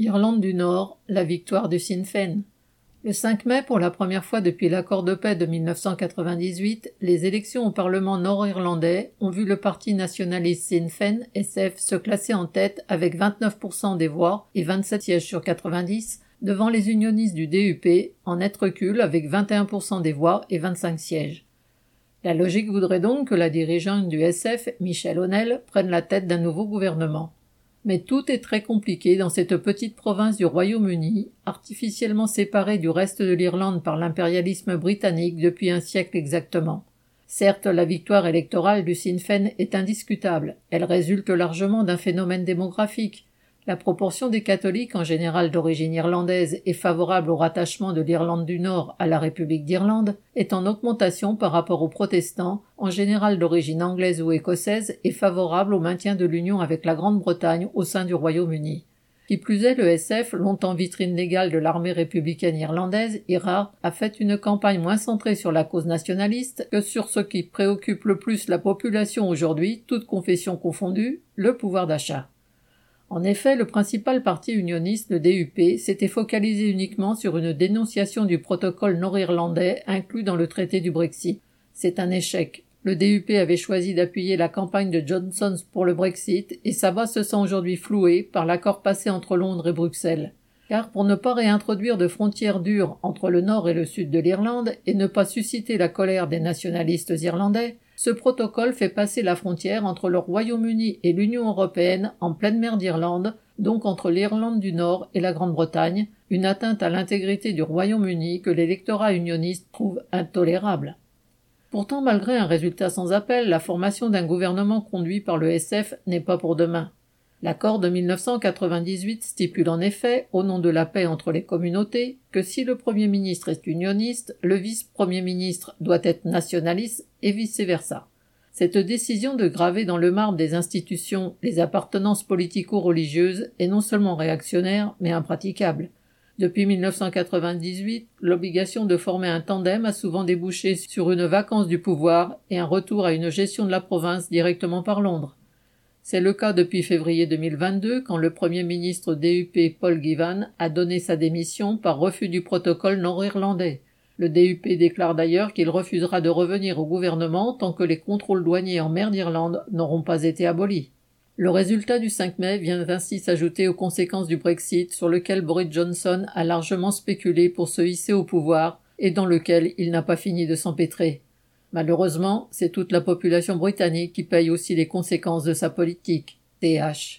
Irlande du Nord, la victoire du Sinn Féin. Le 5 mai, pour la première fois depuis l'accord de paix de 1998, les élections au Parlement nord-irlandais ont vu le parti nationaliste Sinn Féin, SF, se classer en tête avec 29% des voix et 27 sièges sur 90, devant les unionistes du DUP, en net recul avec 21% des voix et 25 sièges. La logique voudrait donc que la dirigeante du SF, Michelle O'Neill, prenne la tête d'un nouveau gouvernement. Mais tout est très compliqué dans cette petite province du Royaume-Uni, artificiellement séparée du reste de l'Irlande par l'impérialisme britannique depuis un siècle exactement. Certes, la victoire électorale du Sinn Féin est indiscutable. Elle résulte largement d'un phénomène démographique, la proportion des catholiques en général d'origine irlandaise et favorable au rattachement de l'Irlande du Nord à la République d'Irlande est en augmentation par rapport aux protestants, en général d'origine anglaise ou écossaise, et favorable au maintien de l'union avec la Grande-Bretagne au sein du Royaume-Uni. Qui plus est, le SF, longtemps vitrine légale de l'armée républicaine irlandaise, IRA, a fait une campagne moins centrée sur la cause nationaliste que sur ce qui préoccupe le plus la population aujourd'hui, toute confession confondue, le pouvoir d'achat. En effet, le principal parti unioniste, le DUP, s'était focalisé uniquement sur une dénonciation du protocole nord-irlandais inclus dans le traité du Brexit. C'est un échec. Le DUP avait choisi d'appuyer la campagne de Johnson pour le Brexit et sa voix se sent aujourd'hui flouée par l'accord passé entre Londres et Bruxelles. Car pour ne pas réintroduire de frontières dures entre le nord et le sud de l'Irlande et ne pas susciter la colère des nationalistes irlandais, ce protocole fait passer la frontière entre le Royaume-Uni et l'Union européenne en pleine mer d'Irlande, donc entre l'Irlande du Nord et la Grande-Bretagne, une atteinte à l'intégrité du Royaume-Uni que l'électorat unioniste trouve intolérable. Pourtant, malgré un résultat sans appel, la formation d'un gouvernement conduit par le SF n'est pas pour demain. L'accord de 1998 stipule en effet, au nom de la paix entre les communautés, que si le Premier ministre est unioniste, le vice-premier ministre doit être nationaliste et vice-versa. Cette décision de graver dans le marbre des institutions les appartenances politico-religieuses est non seulement réactionnaire, mais impraticable. Depuis 1998, l'obligation de former un tandem a souvent débouché sur une vacance du pouvoir et un retour à une gestion de la province directement par Londres. C'est le cas depuis février 2022 quand le Premier ministre DUP Paul Givan a donné sa démission par refus du protocole nord-irlandais. Le DUP déclare d'ailleurs qu'il refusera de revenir au gouvernement tant que les contrôles douaniers en mer d'Irlande n'auront pas été abolis. Le résultat du 5 mai vient ainsi s'ajouter aux conséquences du Brexit sur lequel Boris Johnson a largement spéculé pour se hisser au pouvoir et dans lequel il n'a pas fini de s'empêtrer. Malheureusement, c'est toute la population britannique qui paye aussi les conséquences de sa politique. TH.